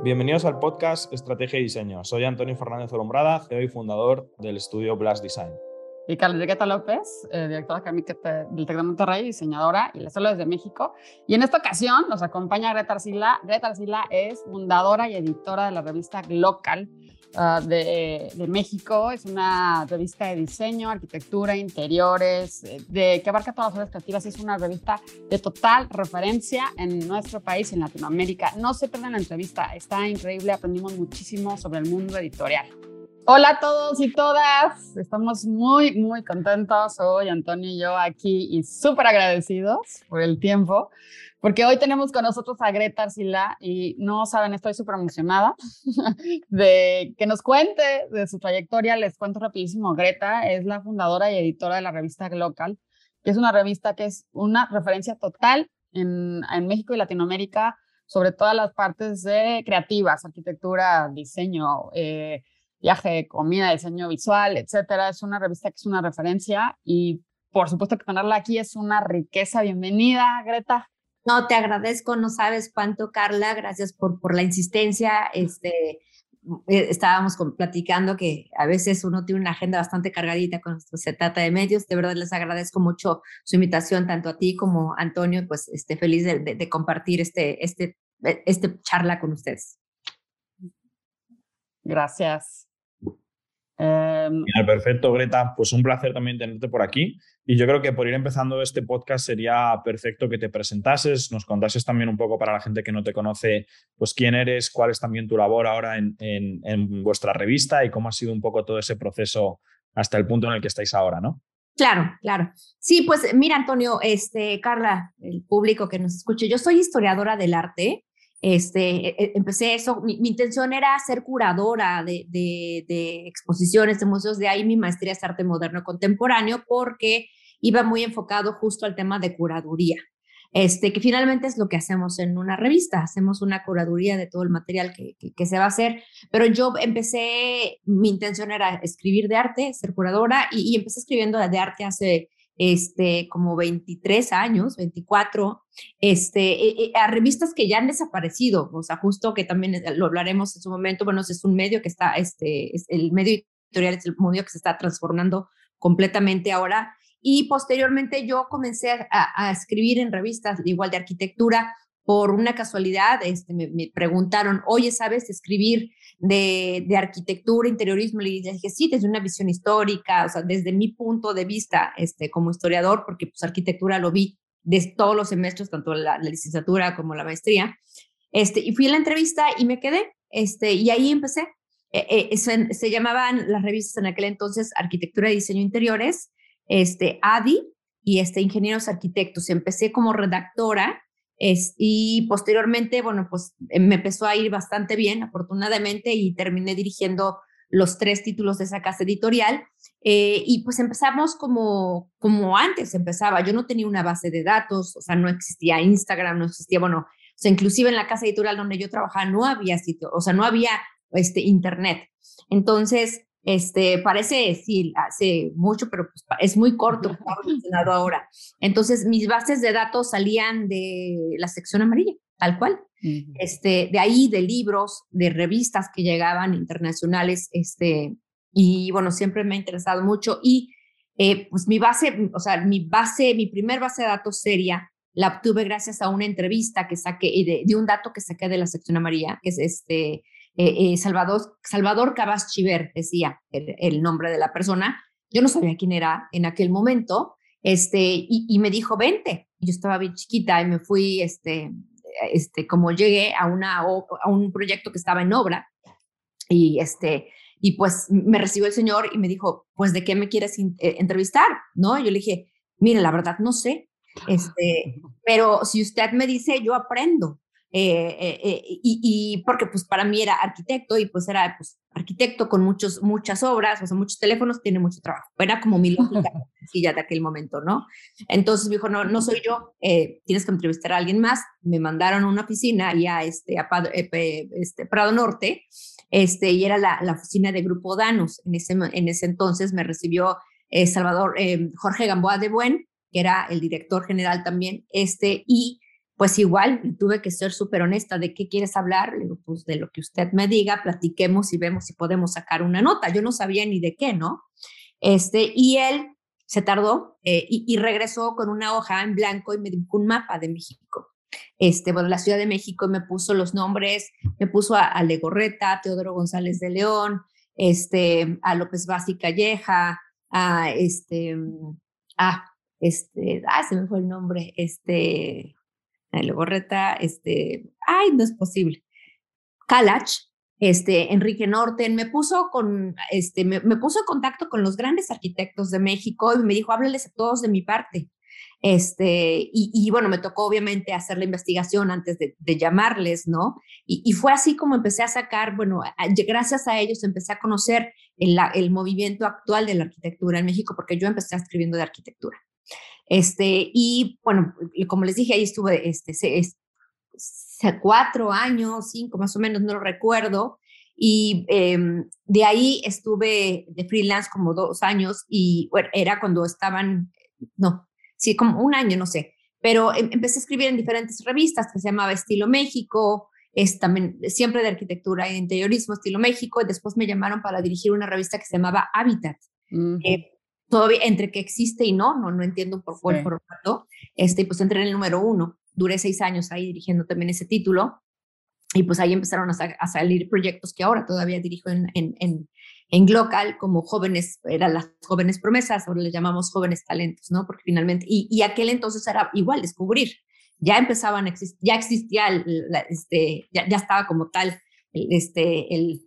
Bienvenidos al podcast Estrategia y Diseño. Soy Antonio Fernández Olombrada, CEO y fundador del estudio Blast Design. Y Carlos Enriqueta López, eh, directora académica del TEC de Monterrey, diseñadora, y les hablo desde México. Y en esta ocasión nos acompaña Greta Arcila. Greta Arcila es fundadora y editora de la revista Glocal uh, de, de, México. Es una revista de diseño, arquitectura, interiores, eh, de, que abarca todas las áreas creativas. Es una revista de total referencia en nuestro país, en Latinoamérica. No se pierdan la entrevista, está increíble. Aprendimos muchísimo sobre el mundo editorial. Hola a todos y todas. Estamos muy, muy contentos hoy, Antonio y yo, aquí y súper agradecidos por el tiempo, porque hoy tenemos con nosotros a Greta Arcila y no saben, estoy súper emocionada de que nos cuente de su trayectoria. Les cuento rapidísimo. Greta es la fundadora y editora de la revista Glocal, que es una revista que es una referencia total en, México y Latinoamérica sobre todas las partes de creativas, arquitectura, diseño, eh, viaje, comida, diseño visual, etcétera. Es una revista que es una referencia y por supuesto que tenerla aquí es una riqueza. Bienvenida, Greta. No, te agradezco, no sabes cuánto, Carla, gracias por, por la insistencia. Este, eh, estábamos platicando que a veces uno tiene una agenda bastante cargadita cuando se trata de medios. De verdad les agradezco mucho su invitación, tanto a ti como a Antonio, pues este, feliz de, de, compartir este, este, este charla con ustedes. Gracias. Um, perfecto, Greta. Pues un placer también tenerte por aquí. Y yo creo que por ir empezando este podcast sería perfecto que te presentases, nos contases también un poco para la gente que no te conoce, pues quién eres, cuál es también tu labor ahora en, en, en vuestra revista y cómo ha sido un poco todo ese proceso hasta el punto en el que estáis ahora, ¿no? Claro, claro. Sí, pues mira, Antonio, este, Carla, el público que nos escuche, yo soy historiadora del arte este, e, e, empecé eso, mi, intención era ser curadora de, exposiciones, de museos, de ahí mi maestría es arte moderno contemporáneo, porque iba muy enfocado justo al tema de curaduría, este, que finalmente es lo que hacemos en una revista, hacemos una curaduría de todo el material que, se va a hacer, pero yo empecé, mi intención era escribir de arte, ser curadora, y empecé escribiendo de arte hace este, como 23 años, 24, este, eh, eh, a revistas que ya han desaparecido, o sea, justo que también lo hablaremos en su momento, bueno, es un medio que está, este, es el medio editorial es el medio que se está transformando completamente ahora. Y posteriormente yo comencé a, a escribir en revistas igual de arquitectura, por una casualidad, este, me, preguntaron, oye, ¿sabes escribir de, arquitectura, interiorismo? Le dije, sí, desde una visión histórica, o sea, desde mi punto de vista este, como historiador, porque pues arquitectura lo vi de todos los semestres, tanto la, licenciatura como la maestría. Este, y fui a la entrevista y me quedé, este, y ahí empecé. Se, se, llamaban las revistas en aquel entonces Arquitectura y Diseño Interiores, este, ADI y este, Ingenieros Arquitectos. Empecé como redactora y posteriormente, bueno, pues eh, me empezó a ir bastante bien, afortunadamente, y terminé dirigiendo los tres títulos de esa casa editorial. Eh, y pues empezamos como, como antes empezaba. Yo no tenía una base de datos, o sea, no existía Instagram, no existía, bueno, o sea, inclusive en la casa editorial donde yo trabajaba no había sitio, o sea, no había este, internet. Entonces, este, parece, sí, hace mucho, pero pues, es muy corto, mencionado ahora. Entonces, mis bases de datos salían de la sección amarilla, tal cual. este, de ahí, de libros, de revistas que llegaban internacionales, este, y bueno, siempre me ha interesado mucho. Y eh, pues mi base, o sea, mi base, mi primer base de datos seria, la obtuve gracias a una entrevista que saqué, de, de un dato que saqué de la sección amarilla, que es este, eh, eh, Salvador, Salvador Cabas Chiver, decía el, el, nombre de la persona. Yo no sabía quién era en aquel momento, este, y, y, me dijo, vente. Yo estaba bien chiquita y me fui, este, este, como llegué a, una, a un proyecto que estaba en obra, y este, y pues me recibió el señor y me dijo, pues, ¿de qué me quieres eh, entrevistar? ¿No? Yo le dije, mire, la verdad no sé, este, pero si usted me dice, yo aprendo. Eh, eh, eh, y, y, porque pues para mí era arquitecto y pues era pues arquitecto con muchos, muchas obras, o sea, muchos teléfonos, tiene mucho trabajo. Era como mi lógica ya de aquel momento, ¿no? Entonces me dijo, no, no soy yo, eh, tienes que entrevistar a alguien más. Me mandaron a una oficina ya este, a Prado, este, Prado Norte, este, y era la, la, oficina de Grupo Danos. En ese, en ese entonces me recibió Salvador, Jorge Gamboa de Buen, que era el director general también, este, y pues igual tuve que ser súper honesta de qué quieres hablar, le digo, pues de lo que usted me diga, platiquemos y vemos si podemos sacar una nota. Yo no sabía ni de qué, ¿no? Este, y él se tardó eh, y, regresó con una hoja en blanco y me dibujó un mapa de México. Este, bueno, la Ciudad de México me puso los nombres, me puso a, a Legorreta, Teodoro González de León, este, a López Vázquez Calleja, a este, a este, ah, se me fue el nombre, este, a Legorreta, este, ay, no es posible. Kalach, este, Enrique Norten, me puso con, este, me, puso en contacto con los grandes arquitectos de México y me dijo, háblales a todos de mi parte. Este, y, bueno, me tocó obviamente hacer la investigación antes de, llamarles, ¿no? Y, fue así como empecé a sacar, bueno, gracias a ellos empecé a conocer el, el, movimiento actual de la arquitectura en México, porque yo empecé escribiendo de arquitectura. Este, y bueno, como les dije, ahí estuve este, cuatro años, cinco más o menos, no lo recuerdo. Y em, de ahí estuve de freelance como dos años y bueno, era cuando estaban, no, sí, como un año, no sé. Pero em, empecé a escribir en diferentes revistas que se llamaba Estilo México, es también siempre de arquitectura e interiorismo, Estilo México. Y después me llamaron para dirigir una revista que se llamaba Habitat. Eh, todavía entre que existe y no, no, no entiendo por cuál formato. Este, pues entré en el número uno duré seis años ahí dirigiendo también ese título y pues ahí empezaron a, salir proyectos que ahora todavía dirijo en, en, en, en Glocal como jóvenes, eran las jóvenes promesas, ahora les llamamos jóvenes talentos, ¿no? Porque finalmente, y, y aquel entonces era igual descubrir, ya empezaban, a existir, ya existía, este, ya, ya, estaba como tal este, el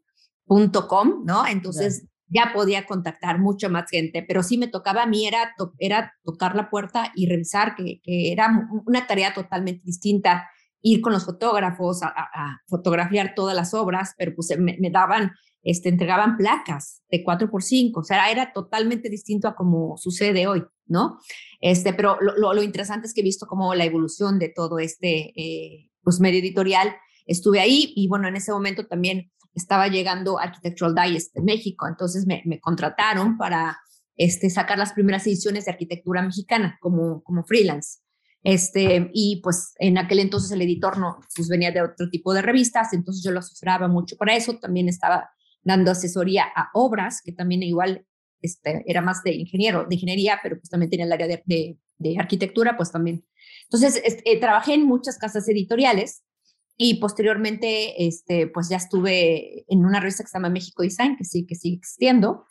punto com, ¿no? Entonces ya podía contactar mucha más gente, pero sí me tocaba a mí era, era tocar la puerta y revisar, que, que era una tarea totalmente distinta, ir con los fotógrafos a, fotografiar todas las obras, pero pues me, daban, este, entregaban placas de 4 por 5 o sea, era totalmente distinto a como sucede hoy, ¿no? Este, pero lo, lo, interesante es que he visto como la evolución de todo este eh, pues medio editorial, estuve ahí y bueno, en ese momento también estaba llegando Architectural Digest de México, entonces me, contrataron para este, sacar las primeras ediciones de arquitectura mexicana como, freelance. Este, y pues en aquel entonces el editor no, pues venía de otro tipo de revistas, entonces yo lo asesoraba mucho para eso, también estaba dando asesoría a obras, que también igual este, era más de ingeniero, de ingeniería, pero pues también tenía el área de, de, arquitectura, pues también. Entonces, este, trabajé en muchas casas editoriales y posteriormente, este, pues ya estuve en una revista que se llama México Design, que sí, que sigue existiendo.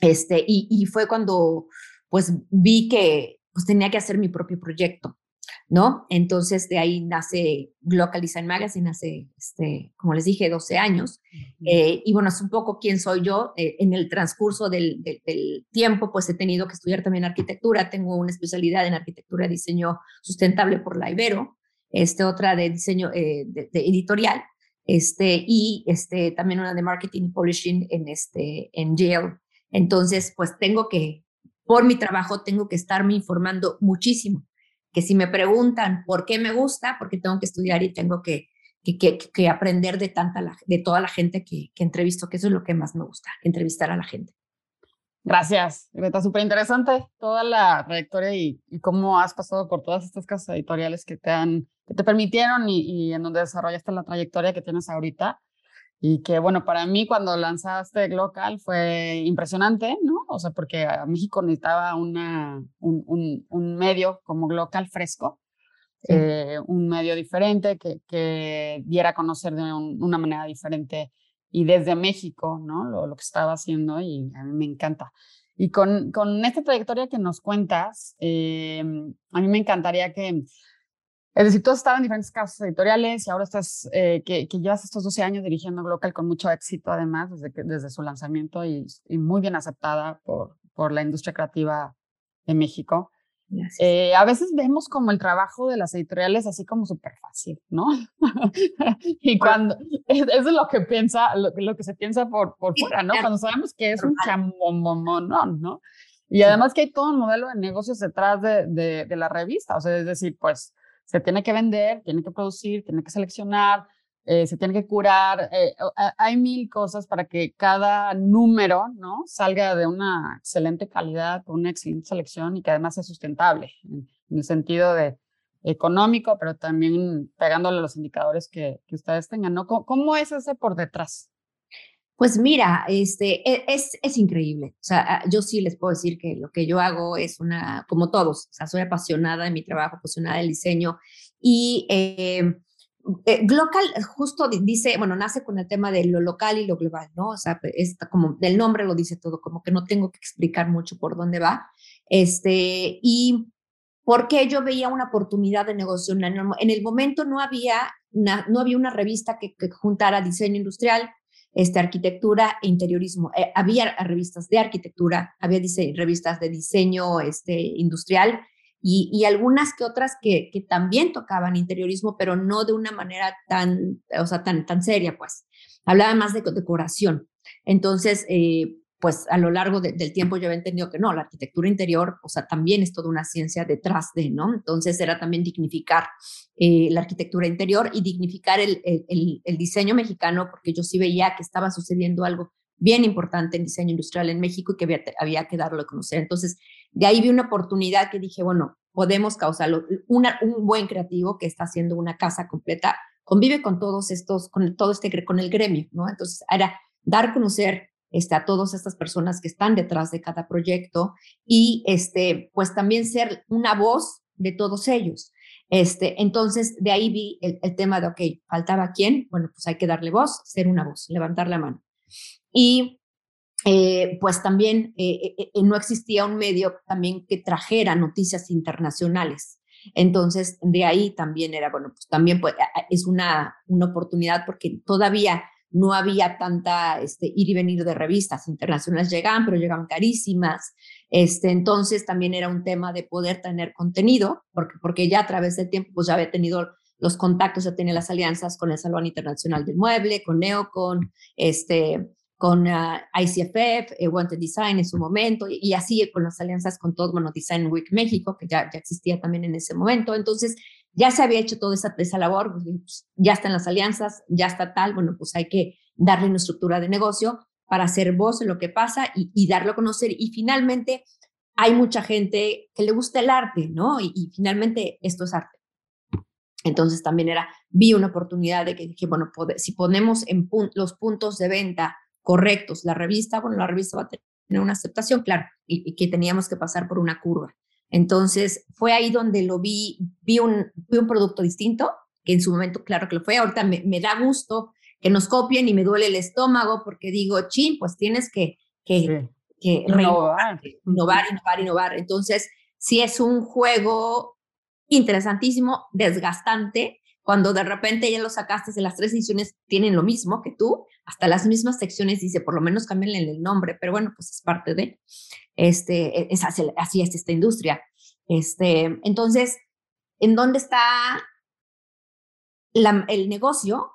Este, y, y fue cuando, pues vi que pues tenía que hacer mi propio proyecto, ¿no? Entonces de ahí nace Global Design Magazine hace, este, como les dije, 12 años. Eh, y bueno, es un poco quién soy yo. Eh, en el transcurso del, del, del, tiempo, pues he tenido que estudiar también arquitectura. Tengo una especialidad en arquitectura y diseño sustentable por la Ibero este, otra de diseño eh, de, editorial, este, y este, también una de marketing y publishing en, este, en Yale. Entonces, pues tengo que, por mi trabajo, tengo que estarme informando muchísimo. Que si me preguntan por qué me gusta, porque tengo que estudiar y tengo que, que, que, aprender de, tanta de toda la gente que, que entrevisto, que eso es lo que más me gusta, entrevistar a la gente. Gracias, Greta. Súper interesante toda la trayectoria y, cómo has pasado por todas estas casas editoriales que te han, que te permitieron y, en donde desarrollaste la trayectoria que tienes ahorita. Y que, bueno, para mí cuando lanzaste Glocal fue impresionante, ¿no? O sea, porque a México necesitaba una, un, un, medio como Glocal fresco, eh, un medio diferente que, que diera a conocer de una manera diferente y desde México, ¿no? Lo, que estaba haciendo y a mí me encanta. Y con, con esta trayectoria que nos cuentas, eh, a mí me encantaría que, es decir, tú has estado en diferentes casas editoriales y ahora estás, eh, que, que, llevas estos 12 años dirigiendo Glocal con mucho éxito además, desde, desde su lanzamiento y, y muy bien aceptada por, por la industria creativa de México. Eh, a veces vemos como el trabajo de las editoriales así como súper fácil, ¿no? y cuando, eso es lo que piensa, lo, lo que se piensa por, por fuera, ¿no? Cuando sabemos que es un chamomomón, ¿no? Y además que hay todo un modelo de negocios detrás de, de, de la revista, o sea, es decir, pues se tiene que vender, tiene que producir, tiene que seleccionar, eh, se tiene que curar, eh, hay mil cosas para que cada número ¿no? salga de una excelente calidad, con una excelente selección y que además sea sustentable, en, el sentido de, económico, pero también pegándole los indicadores que, que ustedes tengan, ¿no? ¿Cómo, es ese por detrás? Pues mira, este, e, es, es, increíble. O sea, ah, yo sí les puedo decir que lo que yo hago es una, como todos, o sea, soy apasionada de mi trabajo, apasionada del diseño y eh, eh, Glocal justo dice, bueno, nace con el tema de lo local y lo global, ¿no? O sea, está como el nombre lo dice todo, como que no tengo que explicar mucho por dónde va. Este, y porque yo veía una oportunidad de negocio. En el momento no había una, no había una revista que, juntara diseño industrial, este, arquitectura e interiorismo. Eh, había revistas de arquitectura, había revistas de diseño este, industrial y, algunas que otras que, también tocaban interiorismo, pero no de una manera tan, o sea, tan, tan seria, pues. Hablaba más de decoración. Entonces, eh, pues a lo largo del tiempo yo he entendido que no, la arquitectura interior, o sea, también es toda una ciencia detrás de, ¿no? Entonces era también dignificar eh, la arquitectura interior y dignificar el, el, el, diseño mexicano, porque yo sí veía que estaba sucediendo algo bien importante en diseño industrial en México y que había, había que darlo a conocer. Entonces, de ahí vi una oportunidad que dije, bueno, podemos causarlo. Una, un buen creativo que está haciendo una casa completa convive con todos estos, con todo este, con el gremio, ¿no? Entonces, era dar a conocer este, a todas estas personas que están detrás de cada proyecto y, este, pues también ser una voz de todos ellos. Este, entonces, de ahí vi el, el tema de, ok, faltaba quién, bueno, pues hay que darle voz, ser una voz, levantar la mano. Y eh, pues también eh, eh, no existía un medio también que trajera noticias internacionales. Entonces, de ahí también era, bueno, pues también pues, es una, una oportunidad porque todavía no había tanta este, ir y venir de revistas internacionales, llegaban, pero llegaban carísimas. Este, entonces también era un tema de poder tener contenido, porque, porque ya a través del tiempo pues ya había tenido los contactos, ya tenía las alianzas con el Salón Internacional del Mueble, con Neocon, este, con uh, ICFF, eh, Wanted Design en su momento, y, así con las alianzas con todo, bueno, Design Week México, que ya, ya existía también en ese momento. Entonces, ya se había hecho toda esa, esa labor, pues, pues, ya están las alianzas, ya está tal, bueno, pues hay que darle una estructura de negocio para hacer voz en lo que pasa y, y darlo a conocer. Y finalmente, hay mucha gente que le gusta el arte, ¿no? Y, finalmente esto es arte. Entonces también era, vi una oportunidad de que dije, bueno, si ponemos en los puntos de venta correctos la revista, bueno, la revista va a tener una aceptación, claro, y, que teníamos que pasar por una curva. Entonces, fue ahí donde lo vi, vi un, vi un producto distinto, que en su momento, claro que lo fue, ahorita me, me da gusto que nos copien y me duele el estómago porque digo, chin, pues tienes que, que, que innovar. innovar, innovar, innovar. Entonces, sí es un juego interesantísimo, desgastante, cuando de repente ya lo sacaste de las tres ediciones, tienen lo mismo que tú, hasta las mismas secciones dice, por lo menos cámbienle el nombre, pero bueno, pues es parte de, este, es así es esta industria. Este, entonces, ¿en dónde está la, el negocio?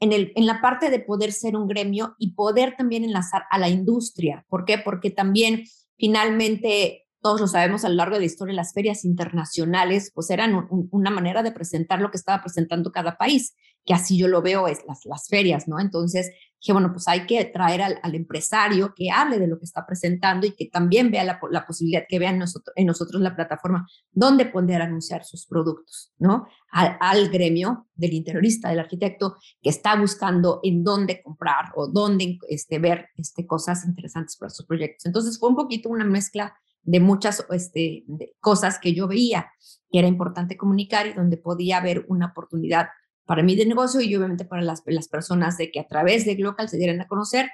En, el, en la parte de poder ser un gremio y poder también enlazar a la industria. ¿Por qué? Porque también finalmente todos lo sabemos a lo largo de la historia, las ferias internacionales pues eran una manera de presentar lo que estaba presentando cada país, que así yo lo veo es las, las ferias, ¿no? Entonces dije, bueno, pues hay que traer al, empresario que hable de lo que está presentando y que también vea la, la posibilidad, que vean nosotros, en nosotros la plataforma donde poder anunciar sus productos, ¿no? Al, al, gremio del interiorista, del arquitecto, que está buscando en dónde comprar o dónde este, ver este, cosas interesantes para sus proyectos. Entonces fue un poquito una mezcla de muchas este, cosas que yo veía que era importante comunicar y donde podía haber una oportunidad para mí de negocio y obviamente para las, las personas de que a través de Glocal se dieran a conocer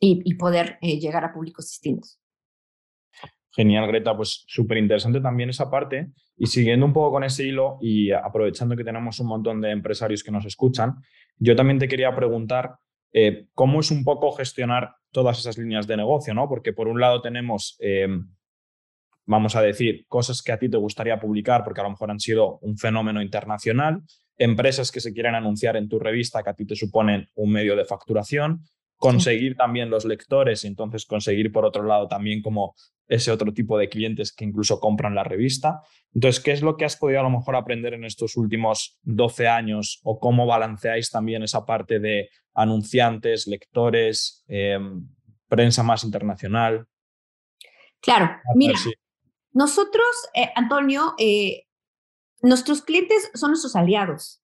y, poder eh, llegar a públicos distintos. Genial, Greta. Pues súper interesante también esa parte. Y siguiendo un poco con ese hilo y aprovechando que tenemos un montón de empresarios que nos escuchan, yo también te quería preguntar eh, cómo es un poco gestionar todas esas líneas de negocio, ¿no? Porque por un lado tenemos eh, vamos a decir, cosas que a ti te gustaría publicar porque a lo mejor han sido un fenómeno internacional, empresas que se quieren anunciar en tu revista que a ti te suponen un medio de facturación, conseguir también los lectores y entonces conseguir por otro lado también como ese otro tipo de clientes que incluso compran la revista. Entonces, ¿qué es lo que has podido a lo mejor aprender en estos últimos 12 años o cómo balanceáis también esa parte de anunciantes, lectores, em, prensa más internacional? Claro, mira, nosotros, eh, Antonio, eh, nuestros clientes son nuestros aliados,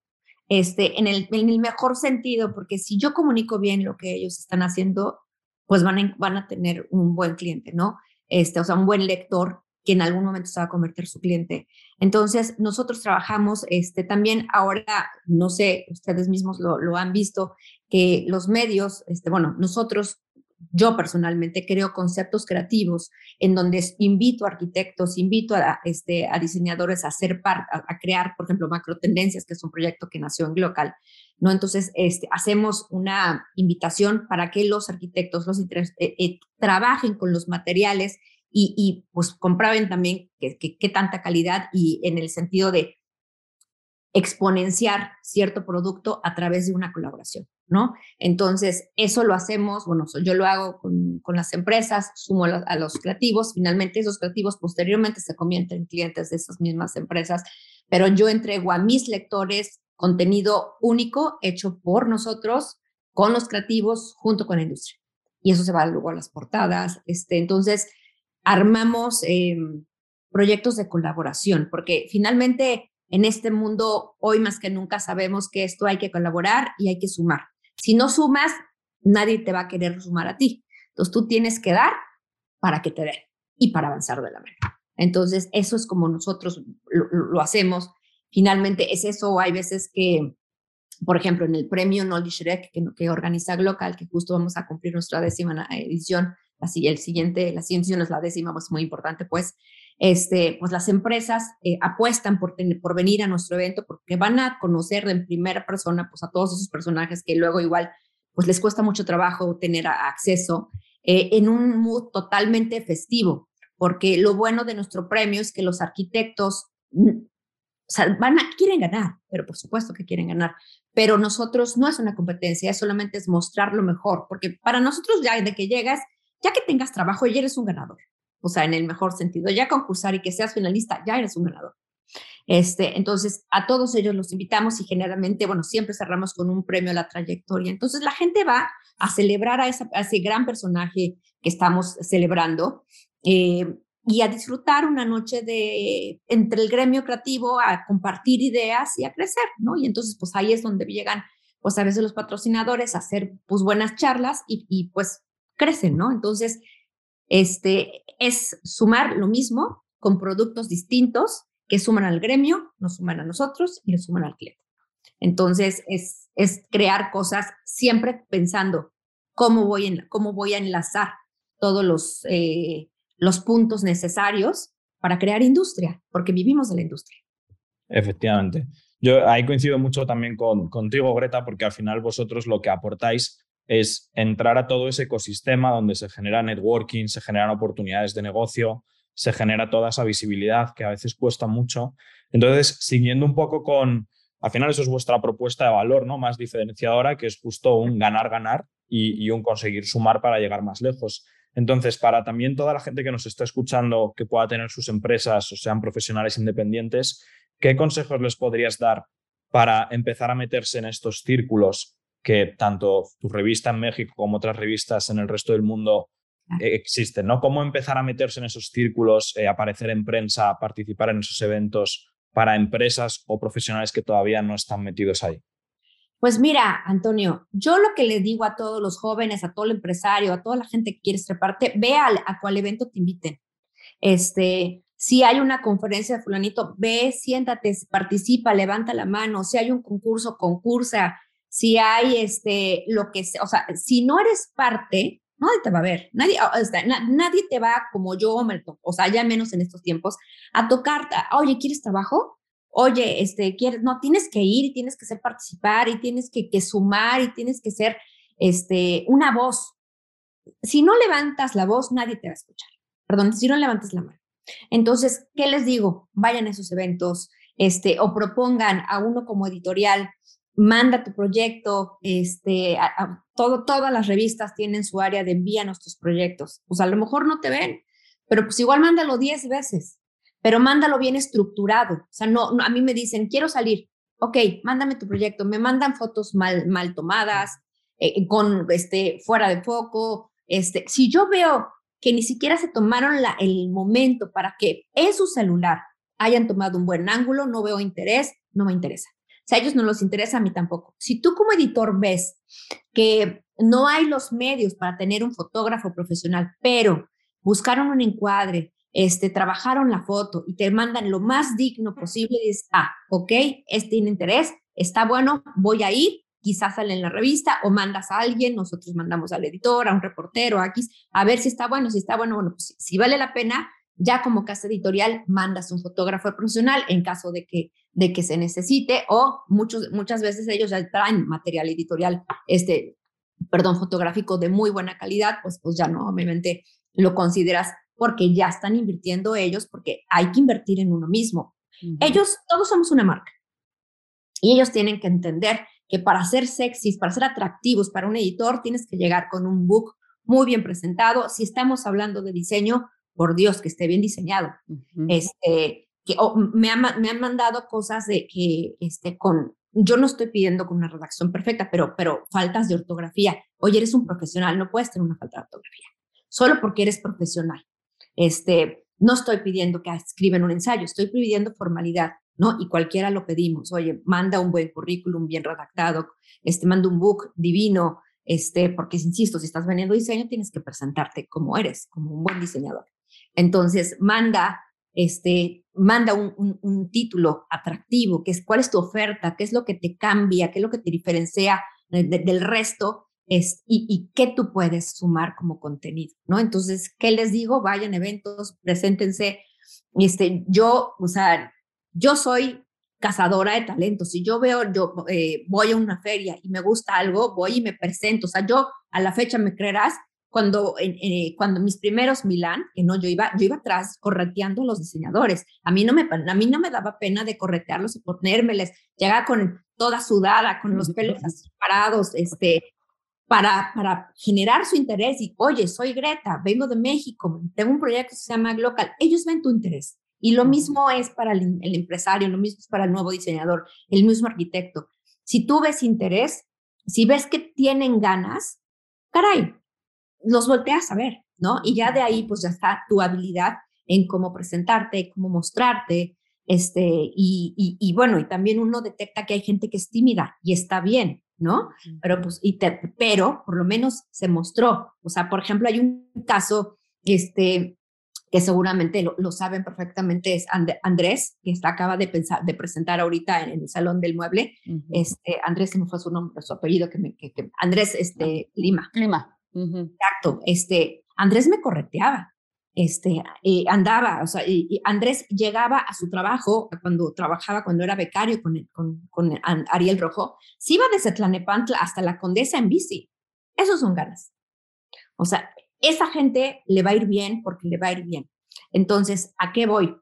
este, en, el, en el mejor sentido, porque si yo comunico bien lo que ellos están haciendo, pues van a, van a tener un buen cliente, ¿no? Este, o sea, un buen lector que en algún momento se va a convertir su cliente. Entonces, nosotros trabajamos este, también ahora, no sé, ustedes mismos lo, lo han visto, que los medios, este, bueno, nosotros yo personalmente creo conceptos creativos en donde invito a arquitectos, invito a, este, a diseñadores a hacer parte, a, crear, por ejemplo, Macro Tendencias, que es un proyecto que nació en Glocal, ¿no? Entonces, este, hacemos una invitación para que los arquitectos los eh, eh, trabajen con los materiales y, y pues también qué tanta calidad y en el sentido de exponenciar cierto producto a través de una colaboración, ¿no? Entonces, eso lo hacemos, bueno, yo lo hago con, las empresas, sumo a los creativos, finalmente esos creativos posteriormente se convierten en clientes de esas mismas empresas, pero yo entrego a mis lectores contenido único hecho por nosotros, con los creativos, junto con la industria. Y eso se va luego a las portadas. Este, entonces, armamos em, proyectos de colaboración, porque finalmente en este mundo, hoy más que nunca sabemos que esto hay que colaborar y hay que sumar. Si no sumas, nadie te va a querer sumar a ti. Entonces tú tienes que dar para que te den y para avanzar de la mano. Entonces, eso es como nosotros lo, hacemos. Finalmente, es eso. Hay veces que, por ejemplo, en el premio Knowledge Rec que, organiza Glocal, que justo vamos a cumplir nuestra décima edición, así el siguiente, la siguiente edición es la décima, pues muy importante, pues este, pues las empresas eh, apuestan por, venir a nuestro evento porque van a conocer en primera persona pues a todos esos personajes que luego igual pues les cuesta mucho trabajo tener acceso eh, en un mood totalmente festivo, porque lo bueno de nuestro premio es que los arquitectos mm, o van a, quieren ganar, pero por supuesto que quieren ganar, pero nosotros no es una competencia, solamente es mostrar lo mejor, porque para nosotros ya de que llegas, ya que tengas trabajo, ya eres un ganador o sea, en el mejor sentido, ya concursar y que seas finalista, ya eres un ganador. Este, entonces, a todos ellos los invitamos y generalmente, bueno, siempre cerramos con un premio a la trayectoria. Entonces, la gente va a celebrar a, ese gran personaje que estamos celebrando eh, y a disfrutar una noche de entre el gremio creativo, a compartir ideas y a crecer, ¿no? Y entonces, pues ahí es donde llegan, pues a veces los patrocinadores a hacer, pues, buenas charlas y, y pues crecen, ¿no? Entonces, este, es sumar lo mismo con productos distintos que suman al gremio, nos suman a nosotros y nos suman al cliente. Entonces, es, es crear cosas siempre pensando cómo voy, cómo voy a enlazar todos los, eh, los puntos necesarios para crear industria, porque vivimos de la industria. Efectivamente. Yo ahí coincido mucho también con, contigo, Greta, porque al final vosotros lo que aportáis es entrar a todo ese ecosistema donde se genera networking, se generan oportunidades de negocio, se genera toda esa visibilidad que a veces cuesta mucho. Entonces, siguiendo un poco con, al final eso es vuestra propuesta de valor, ¿no? Más diferenciadora, que es justo un ganar-ganar y, un conseguir sumar para llegar más lejos. Entonces, para también toda la gente que nos está escuchando, que pueda tener sus empresas o sean profesionales independientes, ¿qué consejos les podrías dar para empezar a meterse en estos círculos que tanto tu revista en México como otras revistas en el resto del mundo eh, existen, ¿no? ¿Cómo empezar a meterse en esos círculos, eh, aparecer en prensa, participar en esos eventos para empresas o profesionales que todavía no están metidos ahí? Pues mira, Antonio, yo lo que le digo a todos los jóvenes, a todo el empresario, a toda la gente que quiere estreparte, ve a, a cuál evento te inviten. Este, si hay una conferencia de fulanito, ve, siéntate, participa, levanta la mano. Si hay un concurso, concursa si hay este, lo que sea, o sea, si no eres parte, nadie te va a ver, nadie, nadie te va como yo, o sea, ya menos en estos tiempos, a tocarte, oye, ¿quieres trabajo? Oye, este, ¿quieres? No, tienes que ir y tienes que ser participar y tienes que, que sumar y tienes que ser este, una voz. Si no levantas la voz, nadie te va a escuchar. Perdón, si no levantas la mano. Entonces, ¿qué les digo? Vayan a esos eventos, este, o propongan a uno como editorial manda tu proyecto, este, todo, todas las revistas tienen su área de envía nuestros proyectos. Pues a lo mejor no te ven, pero pues igual mándalo 10 veces, pero mándalo bien estructurado. O sea, no, a mí me dicen, quiero salir, ok, mándame tu proyecto, me mandan fotos mal, mal tomadas, eh, con, este, fuera de foco, este, si yo veo que ni siquiera se tomaron la, el momento para que en su celular hayan tomado un buen ángulo, no veo interés, no me interesa. Si a ellos no les interesa, a mí tampoco. Si tú como editor ves que no hay los medios para tener un fotógrafo profesional, pero buscaron un encuadre, este, trabajaron la foto y te mandan lo más digno posible y dices, ah, ok, este tiene interés, está bueno, voy a ir, quizás sale en la revista o mandas a alguien, nosotros mandamos al editor, a un reportero, a X, a ver si está bueno, si está bueno, bueno, pues si vale la pena, ya como casa editorial mandas un fotógrafo profesional en caso de que, de que se necesite o muchos, muchas veces ellos ya traen material editorial, este, perdón, fotográfico de muy buena calidad, pues, pues ya no, obviamente lo consideras porque ya están invirtiendo ellos, porque hay que invertir en uno mismo. Ellos, todos somos una marca y ellos tienen que entender que para ser sexys, para ser atractivos para un editor, tienes que llegar con un book muy bien presentado. Si estamos hablando de diseño, por Dios, que esté bien diseñado. Este, que me, han, me han mandado cosas de que este, con, yo no estoy pidiendo con una redacción perfecta, pero, pero faltas de ortografía. Oye, eres un profesional, no puedes tener una falta de ortografía, solo porque eres profesional. Este, no estoy pidiendo que escriban un ensayo, estoy pidiendo formalidad. ¿no? Y cualquiera lo pedimos, oye, manda un buen currículum bien redactado, este, manda un book divino, este, porque insisto, si estás vendiendo diseño, tienes que presentarte como eres, como un buen diseñador. Entonces, manda, este, manda un, un, título atractivo, que es cuál es tu oferta, qué es lo que te cambia, qué es lo que te diferencia del resto, es, y, y, qué tú puedes sumar como contenido, ¿no? Entonces, ¿qué les digo? Vayan a eventos, preséntense. Este, yo, o sea, yo soy cazadora de talentos. Si yo veo, yo eh, voy a una feria y me gusta algo, voy y me presento. O sea, yo a la fecha me creerás, cuando, eh, cuando mis primeros Milán, que no, yo iba, yo iba atrás correteando a los diseñadores. A mí no me, a mí no me daba pena de corretearlos y ponérmeles. Llegaba con toda sudada, con los pelos parados, este, para, para generar su interés. Y, oye, soy Greta, vengo de México, tengo un proyecto que se llama Glocal. Ellos ven tu interés. Y lo mismo es para el, empresario, lo mismo es para el nuevo diseñador, el mismo arquitecto. Si tú ves interés, si ves que tienen ganas, caray, los volteas a ver, ¿no? Y ya de ahí, pues ya está tu habilidad en cómo presentarte, cómo mostrarte, este, y, y, bueno, y también uno detecta que hay gente que es tímida y está bien, ¿no? Pero pues, y pero por lo menos se mostró. O sea, por ejemplo, hay un caso, este, que seguramente lo, saben perfectamente, es Andrés, que está, acaba de, pensar, de presentar ahorita en, el Salón del Mueble. este, Andrés, se me fue su nombre, su apellido, que, me, que, Andrés este, Lima. Lima. Exacto. Este, Andrés me correteaba. Este, andaba, o sea, y, Andrés llegaba a su trabajo cuando trabajaba, cuando era becario con, con, con Ariel Rojo, se iba desde Tlanepantla hasta la Condesa en bici. Esos son ganas. O sea, esa gente le va a ir bien porque le va a ir bien. Entonces, ¿a qué voy?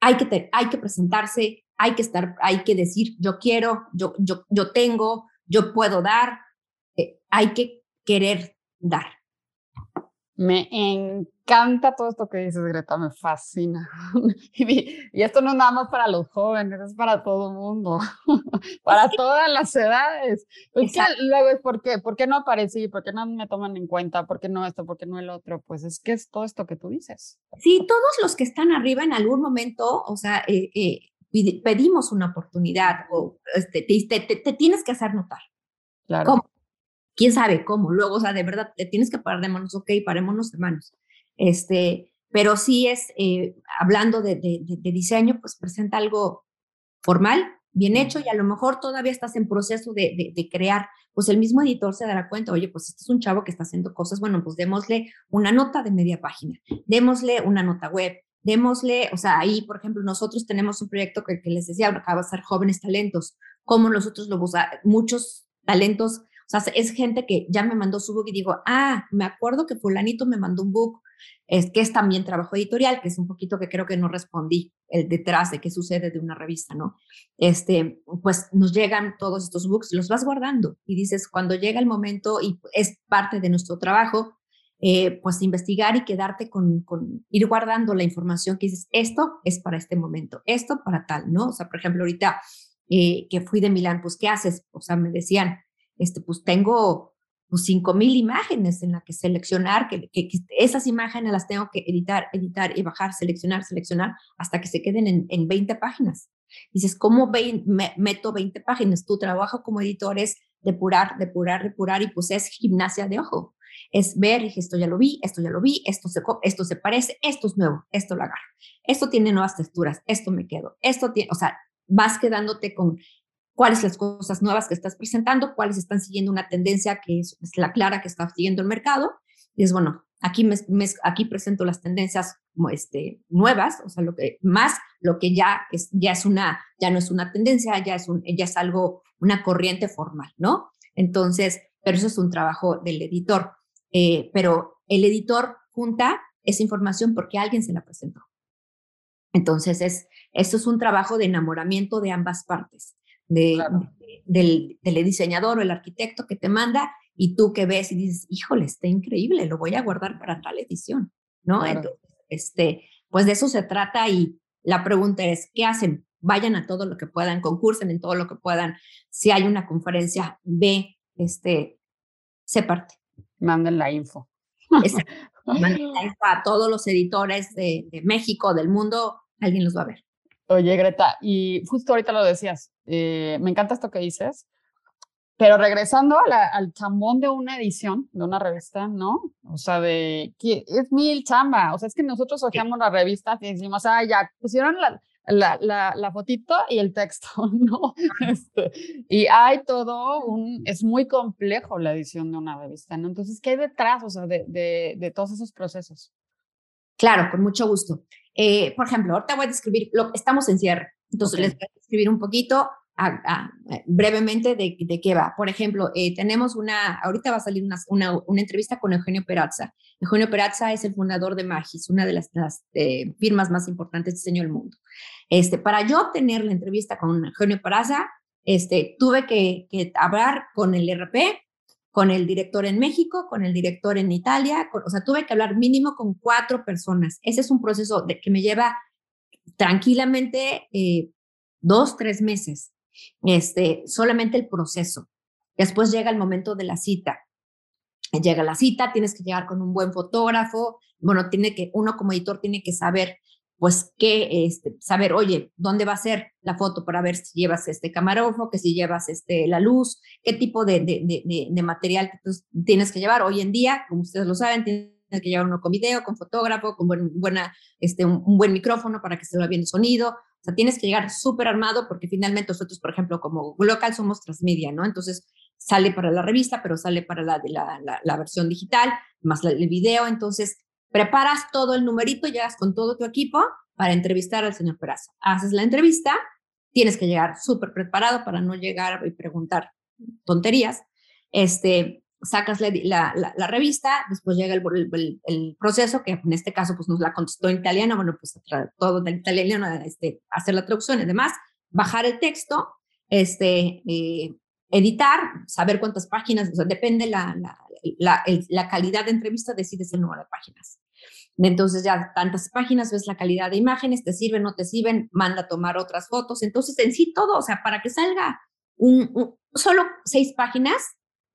Hay que, hay que presentarse, hay que estar, hay que decir, yo quiero, yo, yo, yo tengo, yo puedo dar, eh, hay que querer dar. Me encanta todo esto que dices, Greta, me fascina. y, esto no es nada más para los jóvenes, es para todo el mundo, para todas las edades. Es que luego es por qué, por qué no aparecí, por qué no me toman en cuenta, por qué no esto, por qué no el otro. Pues es que es todo esto que tú dices. Sí, todos los que están arriba en algún momento, o sea, eh, eh, pedimos una oportunidad o este, te, te, tienes que hacer notar. Claro quién sabe cómo. Luego, o sea, de verdad, te tienes que parar de manos, ok, parémonos de manos. Este, pero sí es, eh, hablando de, de, diseño, pues presenta algo formal, bien hecho, y a lo mejor todavía estás en proceso de, de, crear, pues el mismo editor se dará cuenta, oye, pues este es un chavo que está haciendo cosas, bueno, pues démosle una nota de media página, démosle una nota web, démosle, o sea, ahí, por ejemplo, nosotros tenemos un proyecto que, que les decía, acaba de ser jóvenes talentos, como nosotros lo muchos talentos sea, es gente que ya me mandó su book y digo, ah, me acuerdo que fulanito me mandó un book, es que es también trabajo editorial, que es un poquito que creo que no respondí el detrás de qué sucede de una revista, ¿no? Este, pues nos llegan todos estos books, los vas guardando y dices, cuando llega el momento y es parte de nuestro trabajo, eh, pues investigar y quedarte con, con, ir guardando la información que dices, esto es para este momento, esto para tal, ¿no? O sea, por ejemplo, ahorita eh, que fui de Milán, pues, ¿qué haces? O sea, me decían, este, pues tengo pues, 5.000 imágenes en las que seleccionar, que, esas imágenes las tengo que editar, editar y bajar, seleccionar, seleccionar, hasta que se queden en, en 20 páginas. Dices, ¿cómo me, meto 20 páginas? Tu trabajo como editor es depurar, depurar, depurar y pues es gimnasia de ojo. Es ver, dije, esto ya lo vi, esto ya lo vi, esto se, esto se parece, esto es nuevo, esto lo agarro. Esto tiene nuevas texturas, esto me quedo, esto tiene, o sea, vas quedándote con cuáles las cosas nuevas que estás presentando, cuáles están siguiendo una tendencia que es, la clara que está siguiendo el mercado. Y es bueno, aquí, me, aquí presento las tendencias este, nuevas, o sea, lo que más, lo que ya es, ya es una, ya no es una tendencia, ya es, un, ya es algo, una corriente formal, ¿no? Entonces, pero eso es un trabajo del editor. Eh, pero el editor junta esa información porque alguien se la presentó. Entonces, es, esto es un trabajo de enamoramiento de ambas partes de, del, diseñador o el arquitecto que te manda y tú que ves y dices, híjole, está increíble, lo voy a guardar para tal edición, ¿no? Entonces, este, pues de eso se trata y la pregunta es, ¿qué hacen? Vayan a todo lo que puedan, concursen en todo lo que puedan. Si hay una conferencia, ve, este, se parte. Manden la info. manden la info a todos los editores de, de México, del mundo, alguien los va a ver. Oye, Greta, y justo ahorita lo decías, eh, me encanta esto que dices, pero regresando al chambón de una edición, de una revista, ¿no? O sea, de que es mil chamba. O sea, es que nosotros ojeamos la revista y decimos, ah, ya pusieron la, la, la, la fotito y el texto, ¿no? Este, y hay todo un, es muy complejo la edición de una revista, ¿no? Entonces, ¿qué hay detrás, o sea, de, de, de todos esos procesos? Claro, con mucho gusto. Eh, por ejemplo, ahorita voy a describir, lo, estamos en cierre, entonces les voy a describir un poquito brevemente de, de, qué va. Por ejemplo, eh, tenemos una, ahorita va a salir una, una, una, entrevista con Eugenio Perazza. Eugenio Perazza es el fundador de Magis, una de las, eh, firmas más importantes de diseño del mundo. Este, para yo tener la entrevista con Eugenio Perazza, este, tuve que, que hablar con el RP, con el director en México, con el director en Italia, o sea, tuve que hablar mínimo con cuatro personas. Ese es un proceso de, que me lleva tranquilamente eh, dos, tres meses, este, solamente el proceso. Después llega el momento de la cita. Llega la cita, tienes que llegar con un buen fotógrafo. Bueno, tiene que, uno como editor tiene que saber pues que este, saber, oye, ¿dónde va a ser la foto para ver si llevas este camarógrafo, que si llevas este, la luz, qué tipo de, de, material tienes que llevar? Hoy en día, como ustedes lo saben, tienes que llevar uno con video, con fotógrafo, con buen, buena, este, un, buen micrófono para que se vea bien el sonido. O sea, tienes que llegar súper armado porque finalmente nosotros, por ejemplo, como local somos transmedia, ¿no? Entonces sale para la revista, pero sale para la, la, la, la versión digital, más el video. Entonces, Preparas todo el numerito, llegas con todo tu equipo para entrevistar al señor Peraza. Haces la entrevista, tienes que llegar súper preparado para no llegar y preguntar tonterías. Este, sacas la, la, revista, después llega el, proceso, que en este caso pues nos la contestó en italiano, bueno, pues todo del italiano, este, hacer la traducción y demás, bajar el texto, este, eh, editar, saber cuántas páginas, o depende la, la, la, calidad de entrevista, decides el número de páginas. Entonces ya tantas páginas, ves la calidad de imágenes, te sirven, no te sirven, manda a tomar otras fotos. Entonces en sí todo, o sea, para que salga un, solo seis páginas,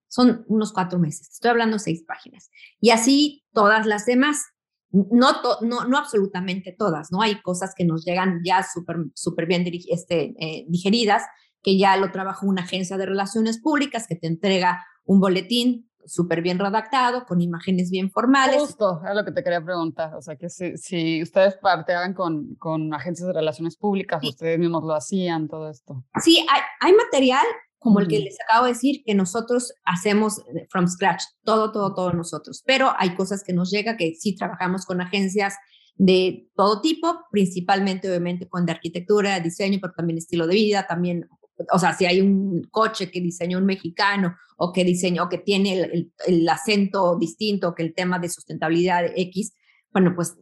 son unos cuatro meses. Estoy hablando seis páginas. Y así todas las demás. No, no, no absolutamente todas, ¿no? Hay cosas que nos llegan ya súper super bien este, eh, digeridas, que ya lo trabaja una agencia de relaciones públicas que te entrega un boletín súper bien redactado, con imágenes bien formales. Justo, es lo que te quería preguntar. O sea, que si, si ustedes parteaban con, con agencias de relaciones públicas, ustedes mismos lo hacían, todo esto. Sí, hay, hay material como el que les acabo de decir, que nosotros hacemos from scratch, todo, todo, todo nosotros. Pero hay cosas que nos llega que sí trabajamos con agencias de todo tipo, principalmente obviamente con de arquitectura, diseño, pero también estilo de vida, también o sea, si hay un coche que diseñó un mexicano o que diseñó, que tiene el, el, acento distinto, que el tema de sustentabilidad X, bueno, pues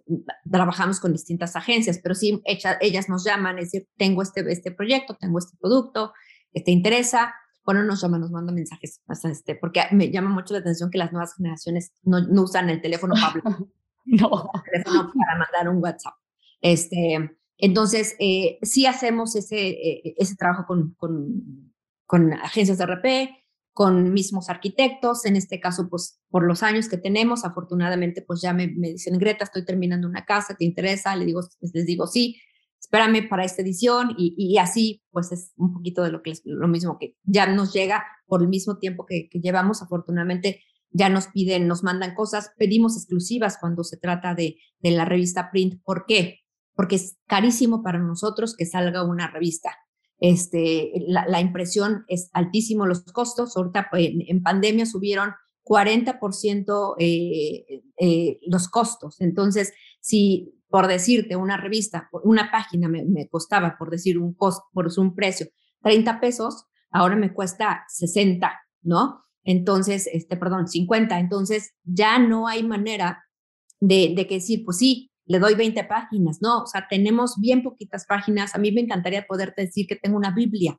trabajamos con distintas agencias, pero sí ellas nos llaman, es decir, tengo este, este proyecto, tengo este producto, ¿te interesa? Bueno, nos llaman, nos mandan mensajes, este, porque me llama mucho la atención que las nuevas generaciones no, no usan el teléfono para, no. el teléfono para mandar un WhatsApp. Este, entonces, eh, sí hacemos ese, eh, ese trabajo con, con, con, agencias de RP, con mismos arquitectos, en este caso, pues por los años que tenemos, afortunadamente, pues ya me, me dicen, Greta, estoy terminando una casa, ¿te interesa? Le digo, les digo, sí, espérame para esta edición y, y, así, pues es un poquito de lo que es lo mismo que ya nos llega por el mismo tiempo que, que, llevamos, afortunadamente ya nos piden, nos mandan cosas, pedimos exclusivas cuando se trata de, de la revista print. ¿Por qué? Porque es carísimo para nosotros que salga una revista. Este, la, impresión es altísimo los costos. Ahorita pues, en, pandemia subieron 40% eh, eh, los costos. Entonces, si por decirte una revista, una página me, costaba, por decir un costo, por un precio, 30 pesos, ahora me cuesta 60, ¿no? Entonces, este, perdón, 50. Entonces, ya no hay manera de, de que decir, pues sí, le doy 20 páginas, no, o sea, tenemos bien poquitas páginas. A mí me encantaría poderte decir que tengo una Biblia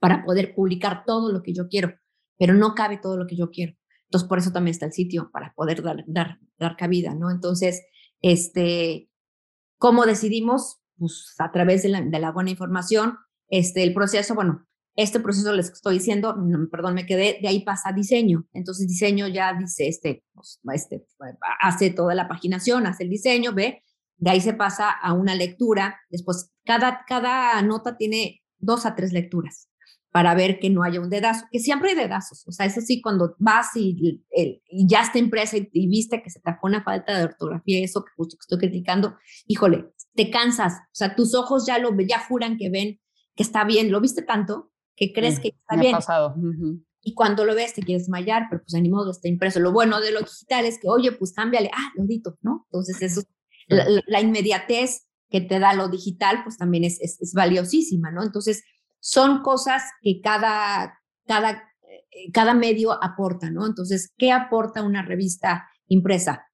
para poder publicar todo lo que yo quiero, pero no cabe todo lo que yo quiero. Entonces, por eso también está el sitio, para poder dar, dar, dar cabida, ¿no? Entonces, este, ¿cómo decidimos? Pues a través de la, de la buena información, este, el proceso, bueno, este proceso les estoy diciendo, perdón, me quedé, de ahí pasa diseño. Entonces diseño ya dice, este, pues, este, hace toda la paginación, hace el diseño, ve, de ahí se pasa a una lectura. Después, cada, cada nota tiene dos a tres lecturas para ver que no haya un dedazo, que siempre hay dedazos. O sea, eso sí, cuando vas y, y ya está impresa y, viste que se te una falta de ortografía, eso que justo que estoy criticando, híjole, te cansas. O sea, tus ojos ya lo ya juran que ven que está bien. Lo viste tanto que crees que está bien. pasado. Y cuando lo ves te quieres desmayar, pero pues ni modo, está impreso. Lo bueno de lo digital es que, oye, pues cámbiale, ah, lo dito, ¿no? Entonces eso, la, la, inmediatez que te da lo digital, pues también es, es, es, valiosísima, ¿no? Entonces son cosas que cada, cada, eh, cada medio aporta, ¿no? Entonces, ¿qué aporta una revista impresa?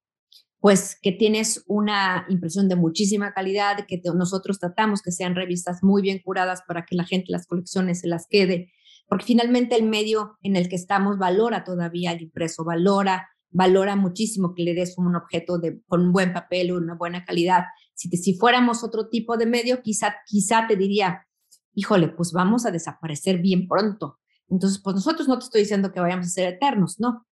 Pues que tienes una impresión de muchísima calidad, que nosotros tratamos que sean revistas muy bien curadas para que la gente las colecciones se las quede, porque finalmente el medio en el que estamos valora todavía el impreso, valora, valora muchísimo que le des un objeto de, con un buen papel, una buena calidad. Si, si fuéramos otro tipo de medio, quizá, quizá te diría, híjole, pues vamos a desaparecer bien pronto. Entonces, pues nosotros no te estoy diciendo que vayamos a ser eternos, ¿no?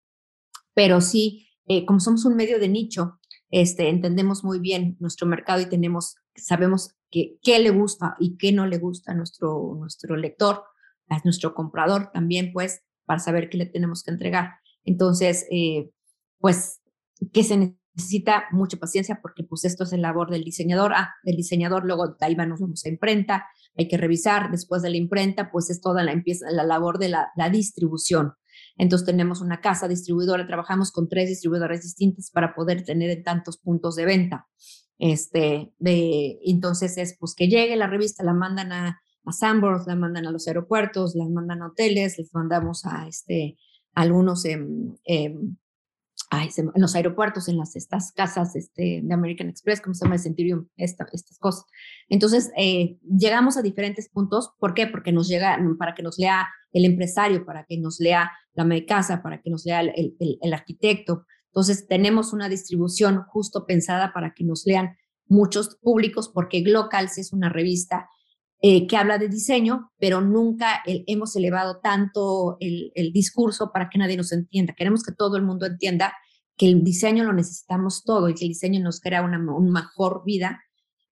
Pero sí, eh, como somos un medio de nicho, este, entendemos muy bien nuestro mercado y tenemos, sabemos qué le gusta y qué no le gusta a nuestro, nuestro lector, a nuestro comprador también, pues, para saber qué le tenemos que entregar. Entonces, eh, pues, que se necesita mucha paciencia porque pues esto es el labor del diseñador, ah, del diseñador, luego ahí nos vamos a imprenta, hay que revisar, después de la imprenta, pues es toda la, empieza, la labor de la distribución. Entonces tenemos una casa distribuidora, trabajamos con tres distribuidores distintas para poder tener tantos puntos de venta. Este, de, entonces es pues que llegue la revista, la mandan a, a la mandan a los aeropuertos, la mandan a hoteles, les mandamos a este, algunos en, en los aeropuertos, en las, estas casas este, de American Express, como se llama el Centurion, esta, estas cosas. Entonces, eh, llegamos a diferentes puntos. ¿Por qué? Porque nos llega, para que nos lea el empresario, para que nos lea la casa, para que nos lea el, el, el, arquitecto. Entonces, tenemos una distribución justo pensada para que nos lean muchos públicos, porque Glocals es una revista eh, que habla de diseño, pero nunca hemos elevado tanto el, discurso para que nadie nos entienda. Queremos que todo el mundo entienda que el diseño lo necesitamos todo y que el diseño nos crea una, mejor vida.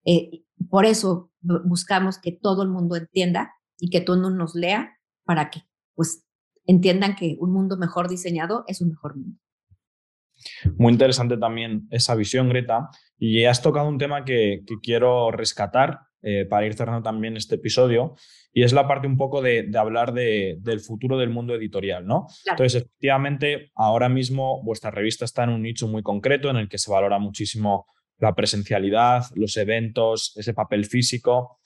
Eh, por eso buscamos que todo el mundo entienda y que todo el mundo nos lea para que pues entiendan que un mundo mejor diseñado es un mejor mundo. Muy interesante también esa visión, Greta. Y has tocado un tema que, que quiero rescatar eh, para ir cerrando también este episodio, y es la parte un poco de, hablar del futuro del mundo editorial, ¿no? Entonces, efectivamente, ahora mismo vuestra revista está en un nicho muy concreto en el que se valora muchísimo la presencialidad, los eventos, ese papel físico.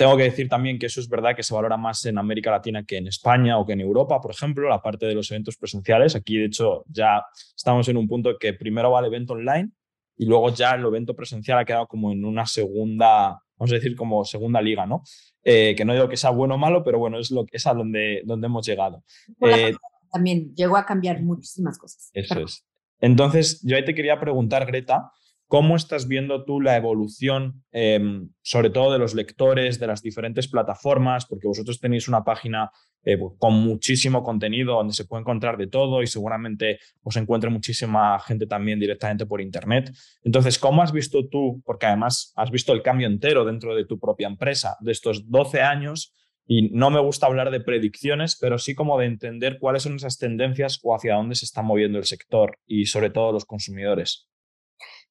Tengo que decir también que eso es verdad que se valora más en América Latina que en España o que en Europa, por ejemplo, la parte de los eventos presenciales. Aquí, de hecho, ya estamos en un punto que primero va el evento online y luego ya el evento presencial ha quedado como en una segunda vamos a decir, como segunda liga, ¿no? Eh, que no digo que sea bueno o malo, pero bueno, es, lo, es a donde, donde hemos llegado. Eh, también llegó a cambiar muchísimas cosas. Eso es. Entonces, yo ahí te quería preguntar, Greta, ¿cómo estás viendo tú la evolución, em, sobre todo de los lectores, de las diferentes plataformas? Porque vosotros tenéis una página eh, con muchísimo contenido donde se puede encontrar de todo y seguramente os encuentre muchísima gente también directamente por internet. Entonces, ¿cómo has visto tú, porque además has visto el cambio entero dentro de tu propia empresa de estos 12 años? Y no me gusta hablar de predicciones, pero sí como de entender cuáles son esas tendencias o hacia dónde se está moviendo el sector y sobre todo los consumidores.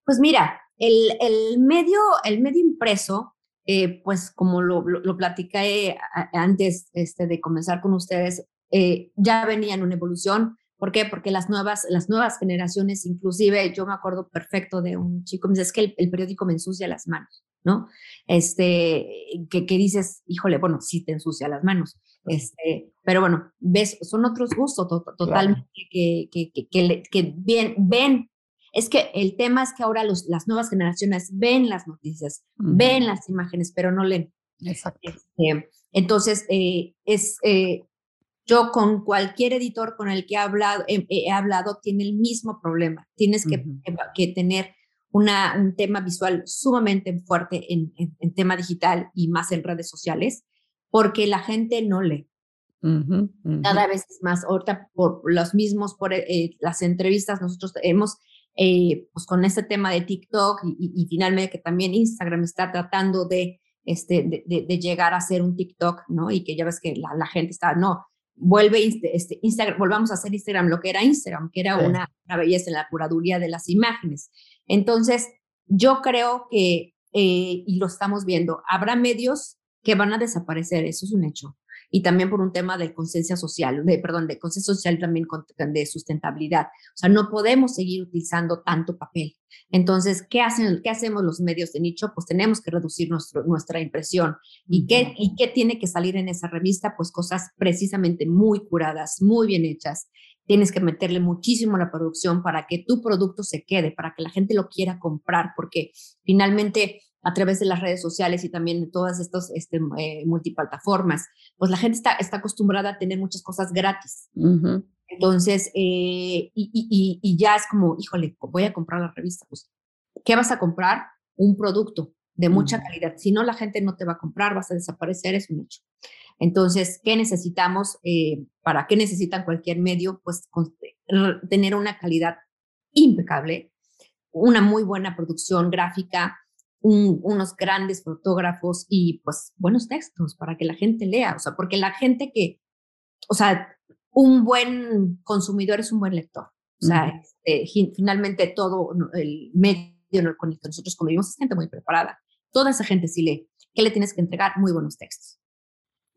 Pues mira, el, el medio, el medio impreso eh, pues como lo, lo, platicé antes este, de comenzar con ustedes, eh, ya venía en una evolución. ¿Por qué? Porque las nuevas, las nuevas generaciones, inclusive yo me acuerdo perfecto de un chico, me dice, es que el, periódico me ensucia las manos, ¿no? Este, que, que, dices, híjole, bueno, sí te ensucia las manos, este, pero bueno, ves, son otros gustos totalmente que, que, que, que, bien, ven es que el tema es que ahora los, las nuevas generaciones ven las noticias, ven las imágenes, pero no leen. Exacto. Este, entonces, eh, es, eh, yo con cualquier editor con el que he hablado, he, hablado tiene el mismo problema. Tienes que, que, tener una, un tema visual sumamente fuerte en, en, tema digital y más en redes sociales, porque la gente no lee. Cada vez es más, ahorita por los mismos, por eh, las entrevistas, nosotros hemos eh, pues con este tema de TikTok y, finalmente que también Instagram está tratando de, este, de, llegar a ser un TikTok, ¿no? Y que ya ves que la, gente está, no, vuelve este, Instagram, volvamos a hacer Instagram lo que era Instagram, que era una, belleza en la curaduría de las imágenes. Entonces, yo creo que, eh, y lo estamos viendo, habrá medios que van a desaparecer, eso es un hecho y también por un tema de conciencia social, de, perdón, de conciencia social también de sustentabilidad. O sea, no podemos seguir utilizando tanto papel. Entonces, ¿qué, hacen, qué hacemos los medios de nicho? Pues tenemos que reducir nuestro, nuestra impresión. ¿Y qué, ¿Y qué tiene que salir en esa revista? Pues cosas precisamente muy curadas, muy bien hechas. Tienes que meterle muchísimo a la producción para que tu producto se quede, para que la gente lo quiera comprar, porque finalmente a través de las redes sociales y también de todas estas este, eh, multiplataformas, pues la gente está, está acostumbrada a tener muchas cosas gratis. Entonces, eh, y, y, y, ya es como, híjole, voy a comprar la revista. Pues, ¿qué vas a comprar? Un producto de mucha calidad. Si no, la gente no te va a comprar, vas a desaparecer, es un hecho. Entonces, ¿qué necesitamos? Eh, ¿Para qué necesitan cualquier medio? Pues tener una calidad impecable, una muy buena producción gráfica, unos grandes fotógrafos y pues buenos textos para que la gente lea, o sea, porque la gente que, o sea, un buen consumidor es un buen lector. O sea, este, finalmente todo el medio con el que nosotros convivimos es gente muy preparada. Toda esa gente sí lee. ¿Qué le tienes que entregar? Muy buenos textos.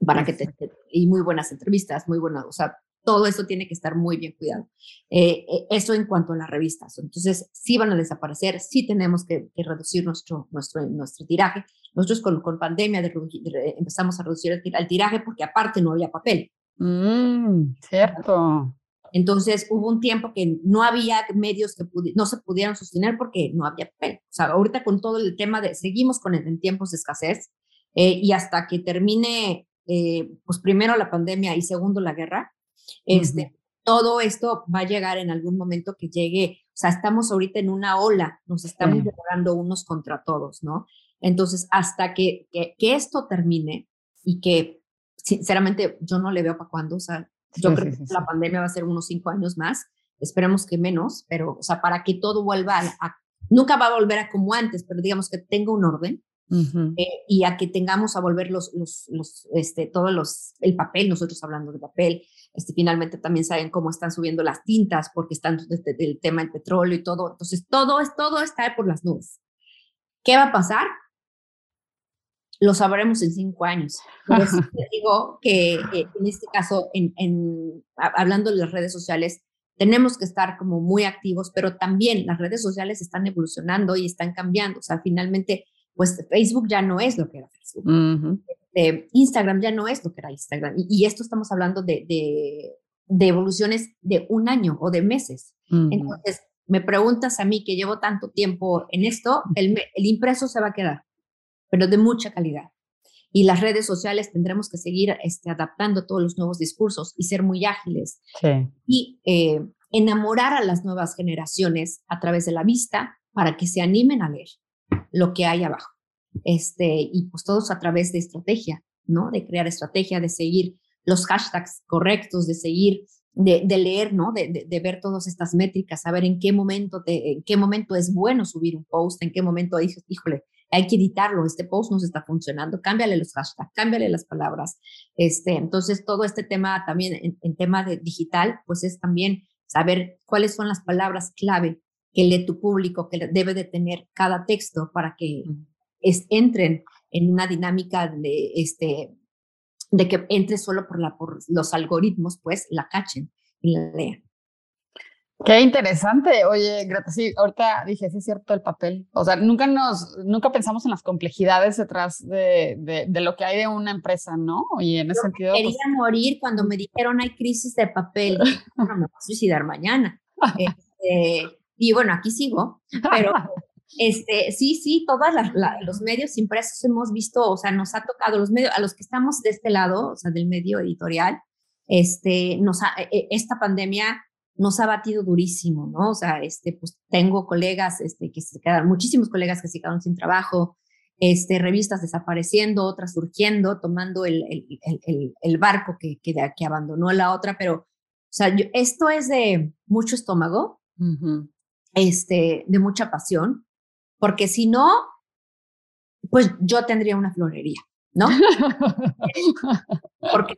Para que te, y muy buenas entrevistas, muy buenas, o sea, todo eso tiene que estar muy bien cuidado. Eh, eh, eso en cuanto a las revistas. Entonces, sí van a desaparecer, sí tenemos que, reducir nuestro, nuestro, nuestro tiraje. Nosotros con, con pandemia empezamos a reducir el, tiraje porque aparte no había papel. Mm, cierto. Entonces hubo un tiempo que no había medios que no se pudieran sostener porque no había papel. O sea, ahorita con todo el tema de, seguimos con el, en tiempos de escasez eh, y hasta que termine, pues primero la pandemia y segundo la guerra, este, Todo esto va a llegar en algún momento que llegue, o sea, estamos ahorita en una ola, nos estamos llevando unos contra todos, ¿no? Entonces, hasta que, que, esto termine y que, sinceramente, yo no le veo para cuándo, o sea, yo creo que la pandemia va a ser unos cinco años más, esperemos que menos, pero, o sea, para que todo vuelva a, nunca va a volver a como antes, pero digamos que tenga un orden, eh, y a que tengamos a volver los, los, los, este, todos los, el papel, nosotros hablando de papel, este, finalmente también saben cómo están subiendo las tintas porque están desde el tema del petróleo y todo. Entonces, todo, es, todo está por las nubes. ¿Qué va a pasar? Lo sabremos en cinco años. Pero sí te digo que en este caso, en, en, hablando de las redes sociales, tenemos que estar como muy activos, pero también las redes sociales están evolucionando y están cambiando. O sea, finalmente, pues Facebook ya no es lo que era Facebook. Este, Instagram ya no es lo que era Instagram. Y, esto estamos hablando de, de, evoluciones de un año o de meses. Entonces, me preguntas a mí que llevo tanto tiempo en esto, el, el impreso se va a quedar, pero de mucha calidad. Y las redes sociales tendremos que seguir este, adaptando todos los nuevos discursos y ser muy ágiles. Y eh, enamorar a las nuevas generaciones a través de la vista para que se animen a leer lo que hay abajo este, y pues todos a través de estrategia, ¿no? De crear estrategia, de seguir los hashtags correctos, de seguir, de, leer, ¿no? De, de, ver todas estas métricas, saber en qué momento te, en qué momento es bueno subir un post, en qué momento dices, híjole, hay que editarlo, este post no se está funcionando, cámbiale los hashtags, cámbiale las palabras. Este, entonces, todo este tema también en, en tema de digital, pues es también saber cuáles son las palabras clave que lee tu público, que debe de tener cada texto para que es, entren en una dinámica de, este, de que entre solo por, la, por los algoritmos, pues la cachen y la lean. Qué interesante. Oye, Greta, sí, ahorita dije, sí es cierto el papel. O sea, nunca nos, nunca pensamos en las complejidades detrás de, de, lo que hay de una empresa, ¿no? Y en ese sentido. Quería pues morir cuando me dijeron hay crisis de papel. no me voy a suicidar mañana. Este, y bueno, aquí sigo, pero este, sí, sí, todos los medios impresos hemos visto, o sea, nos ha tocado los medios, a los que estamos de este lado, o sea, del medio editorial, este, nos e, e, esta pandemia nos ha batido durísimo, ¿no? O sea, este, pues tengo colegas, este, que se quedaron, muchísimos colegas que se quedaron sin trabajo, este, revistas desapareciendo, otras surgiendo, tomando el, el, el, barco que, que, que, abandonó la otra, pero, o sea, esto es de mucho estómago, este, de mucha pasión, porque si no, pues yo tendría una florería, ¿no? porque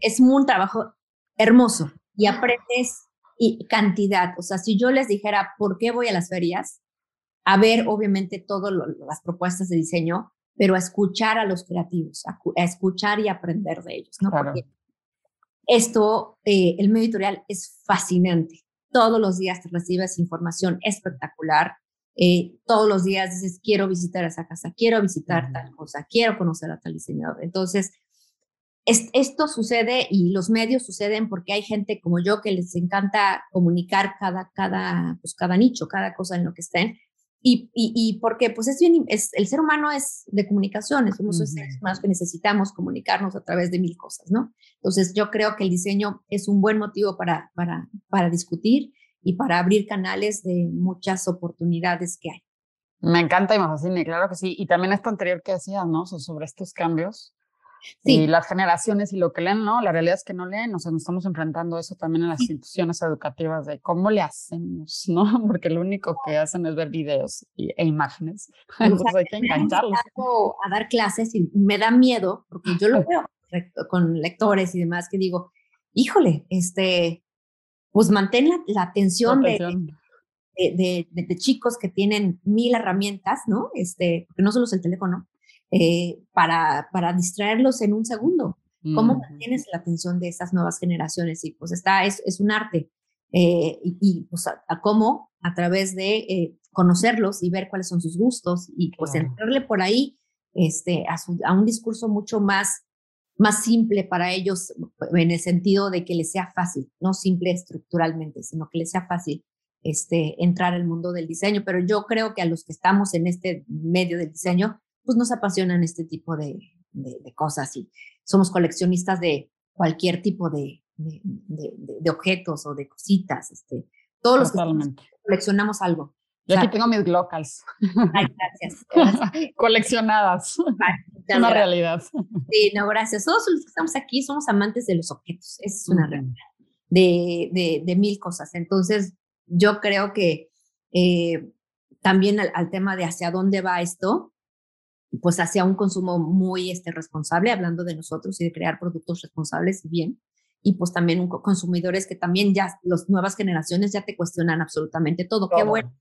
es un trabajo hermoso y aprendes y cantidad. O sea, si yo les dijera por qué voy a las ferias, a ver obviamente todas las propuestas de diseño, pero a escuchar a los creativos, a, escuchar y aprender de ellos, ¿no? Porque esto, eh, el medio editorial es fascinante todos los días te recibes información espectacular. Eh, todos los días dices, quiero visitar esa casa, quiero visitar tal cosa, quiero conocer a tal diseñador. Entonces, esto sucede y los medios suceden porque hay gente como yo que les encanta comunicar cada, cada, pues cada nicho, cada cosa en lo que estén. Y, y, porque pues es bien, es, el ser humano es de comunicaciones, somos seres humanos que necesitamos comunicarnos a través de mil cosas, ¿no? Entonces yo creo que el diseño es un buen motivo para, para, para discutir y para abrir canales de muchas oportunidades que hay. Me encanta y me fascina, claro que sí. Y también esto anterior que decías, ¿no? Sobre estos cambios, y las generaciones y lo que leen, ¿no? La realidad es que no leen, o sea, nos estamos enfrentando a eso también en las instituciones educativas de cómo le hacemos, ¿no? Porque lo único que hacen es ver videos e imágenes. Entonces hay que engancharlos. A dar clases y me da miedo, porque yo lo veo con lectores y demás, que digo, híjole, este, pues mantén la, atención, De, de, de, de, chicos que tienen mil herramientas, ¿no? Este, porque no solo es el teléfono, eh, para, para distraerlos en un segundo. ¿Cómo mantienes la atención de esas nuevas generaciones? Y pues está, es, es un arte. Eh, y, pues a, cómo a través de eh, conocerlos y ver cuáles son sus gustos y pues entrarle por ahí este, a, a, un discurso mucho más, más simple para ellos en el sentido de que les sea fácil, no simple estructuralmente, sino que les sea fácil este, entrar al mundo del diseño. Pero yo creo que a los que estamos en este medio del diseño, pues nos apasionan este tipo de, de, cosas y somos coleccionistas de cualquier tipo de, de objetos o de cositas. Este, todos los que coleccionamos algo. Yo aquí tengo mis locals. Ay, gracias. Coleccionadas. una realidad. Sí, no, gracias. Todos los que estamos aquí somos amantes de los objetos. Es una realidad. De, de, de, mil cosas. Entonces, yo creo que eh, también al, al, tema de hacia dónde va esto, pues hacia un consumo muy este, responsable, hablando de nosotros y de crear productos responsables y bien. Y pues también un, consumidores que también ya, las nuevas generaciones ya te cuestionan absolutamente todo. Qué bueno.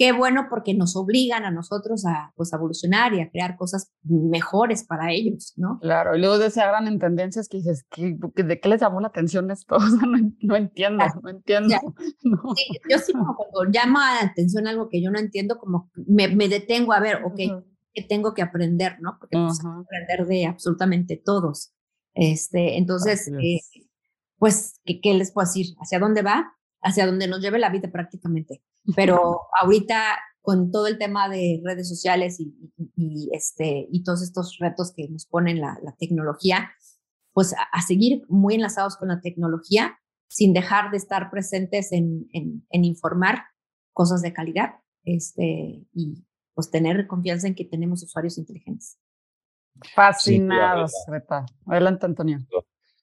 Qué bueno porque nos obligan a nosotros a, pues, evolucionar y a crear cosas mejores para ellos, ¿no? Claro, y luego de ese en tendencias que dices, ¿de qué les llamó la atención esto? O sea, no, entiendo, no entiendo. Sí, yo sí como cuando llama la atención algo que yo no entiendo, como me, me detengo a ver, ok, que tengo que aprender, ¿no? Porque pues, aprender de absolutamente todos. Este, entonces, eh, pues, ¿qué, ¿qué, les puedo decir? ¿Hacia dónde va? Hacia dónde nos lleve la vida prácticamente. Pero ahorita, con todo el tema de redes sociales y, y, este, y todos estos retos que nos ponen la, la tecnología, pues a, seguir muy enlazados con la tecnología sin dejar de estar presentes en, en, en informar cosas de calidad este, y, pues tener confianza en que tenemos usuarios inteligentes. Fascinados, Greta. Adelante, Antonio.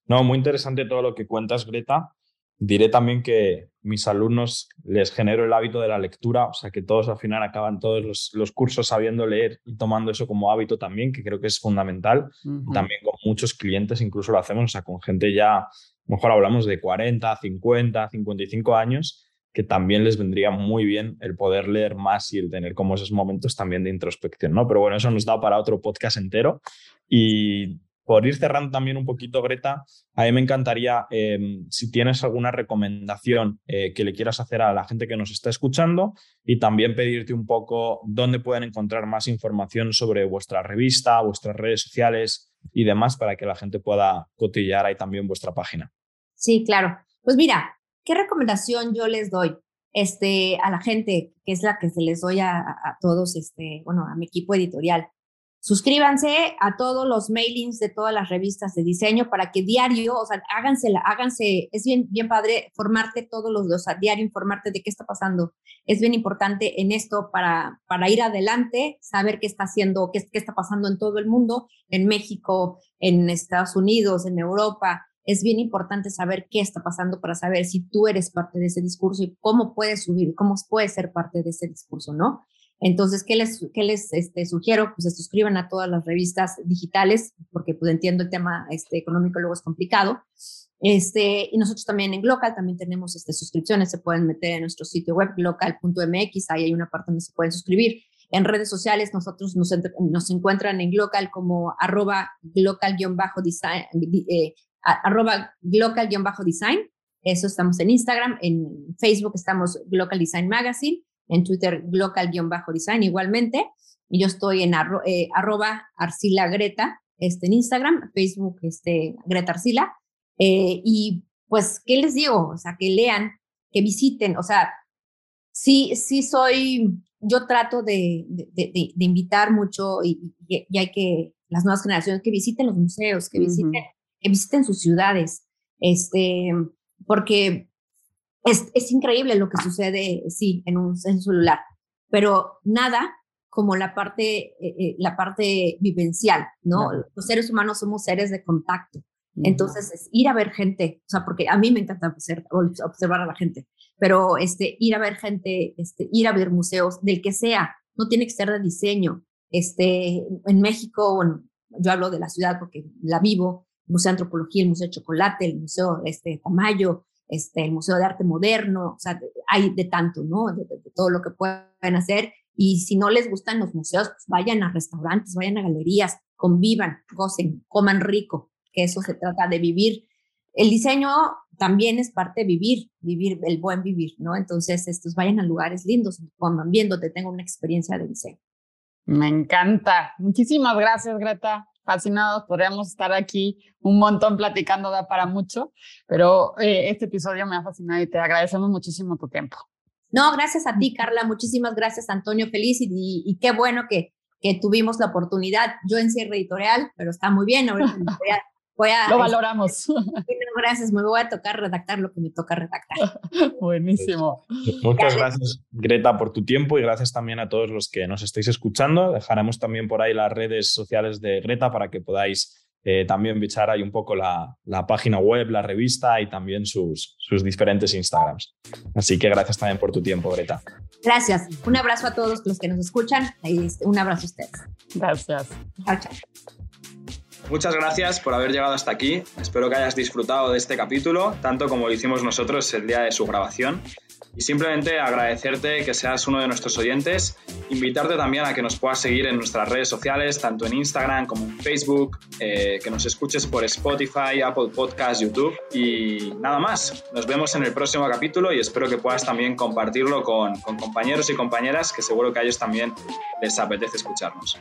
No, muy interesante todo lo que cuentas, Greta. Diré también que mis alumnos les genero el hábito de la lectura, o sea que todos al final acaban todos los, cursos sabiendo leer y tomando eso como hábito también, que creo que es fundamental. También con muchos clientes incluso lo hacemos, o sea, con gente ya, mejor hablamos de 40, 50, 55 años, que también les vendría muy bien el poder leer más y el tener como esos momentos también de introspección, ¿no? Pero bueno, eso nos da para otro podcast entero. Y por ir cerrando también un poquito, Greta, a mí me encantaría, em, si tienes alguna recomendación eh, que le quieras hacer a la gente que nos está escuchando y también pedirte un poco dónde pueden encontrar más información sobre vuestra revista, vuestras redes sociales y demás para que la gente pueda cotillear ahí también vuestra página. Sí, claro. Pues mira, ¿qué recomendación yo les doy? Este, a la gente, que es la que se les doy a, a todos, este, bueno, a mi equipo editorial. Suscríbanse a todos los mailings de todas las revistas de diseño para que diario, o sea, háganse, háganse, es bien, bien padre formarte todos los dos, o sea, diario informarte de qué está pasando. Es bien importante en esto para, para ir adelante, saber qué está haciendo, qué, qué está pasando en todo el mundo, en México, en Estados Unidos, en Europa. Es bien importante saber qué está pasando para saber si tú eres parte de ese discurso y cómo puedes subir, cómo puedes ser parte de ese discurso, ¿no? Entonces, ¿qué les, qué les este, sugiero? Pues se suscriban a todas las revistas digitales, porque pues entiendo el tema este, económico luego es complicado. Este, y nosotros también en Glocal también tenemos este, suscripciones, se pueden meter en nuestro sitio web glocal.mx, ahí hay una parte donde se pueden suscribir. En redes sociales nosotros nos, nos encuentran en Glocal como arroba glocal-design, eh, arroba glocal-design, eso estamos en Instagram, en Facebook estamos Glocal Design Magazine en Twitter local-design igualmente. Y yo estoy en eh, arroba arcila greta, este, en Instagram, Facebook, este, Greta Arcila. Eh, y pues, ¿qué les digo? O sea, que lean, que visiten, o sea, sí, sí soy, yo trato de, de, invitar mucho y, y, hay que, las nuevas generaciones, que visiten los museos, que visiten, que visiten sus ciudades, este, porque es, increíble lo que sucede, sí, en un, celular, pero nada como la parte, eh, eh, la parte vivencial, ¿no? Los seres humanos somos seres de contacto. Entonces, es ir a ver gente, o sea, porque a mí me encanta observar, a la gente, pero este, ir a ver gente, este, ir a ver museos, del que sea, no tiene que ser de diseño. Este, en México, bueno, yo hablo de la ciudad porque la vivo, el Museo de Antropología, el Museo de Chocolate, el Museo este, Tamayo, este, el Museo de Arte Moderno, o sea, hay de tanto, ¿no? De, todo lo que pueden hacer. Y si no les gustan los museos, pues vayan a restaurantes, vayan a galerías, convivan, gocen, coman rico, que eso se trata de vivir. El diseño también es parte de vivir, vivir, el buen vivir, ¿no? Entonces, estos vayan a lugares lindos, coman viendo, te tengo una experiencia de diseño. Me encanta. Muchísimas gracias, Greta fascinados, podríamos estar aquí un montón platicando, da para mucho, pero eh, este episodio me ha fascinado y te agradecemos muchísimo tu tiempo. No, gracias a ti, Carla, muchísimas gracias, Antonio, feliz y, y, qué bueno que, que tuvimos la oportunidad, yo en cierre editorial, pero está muy bien, Voy a, Lo valoramos. gracias, me voy a tocar redactar lo que me toca redactar. Buenísimo. Muchas gracias, Greta, por tu tiempo y gracias también a todos los que nos estáis escuchando. Dejaremos también por ahí las redes sociales de Greta para que podáis eh, también bichar ahí un poco la, la, página web, la revista y también sus, sus diferentes Instagrams. Así que gracias también por tu tiempo, Greta. Gracias. Un abrazo a todos los que nos escuchan y un abrazo a ustedes. Gracias. Chao, chao. Muchas gracias por haber llegado hasta aquí. Espero que hayas disfrutado de este capítulo, tanto como lo hicimos nosotros el día de su grabación. Y simplemente agradecerte que seas uno de nuestros oyentes, invitarte también a que nos puedas seguir en nuestras redes sociales, tanto en Instagram como en Facebook, eh, que nos escuches por Spotify, Apple Podcasts, YouTube y nada más. Nos vemos en el próximo capítulo y espero que puedas también compartirlo con, con compañeros y compañeras que seguro que a ellos también les apetece escucharnos.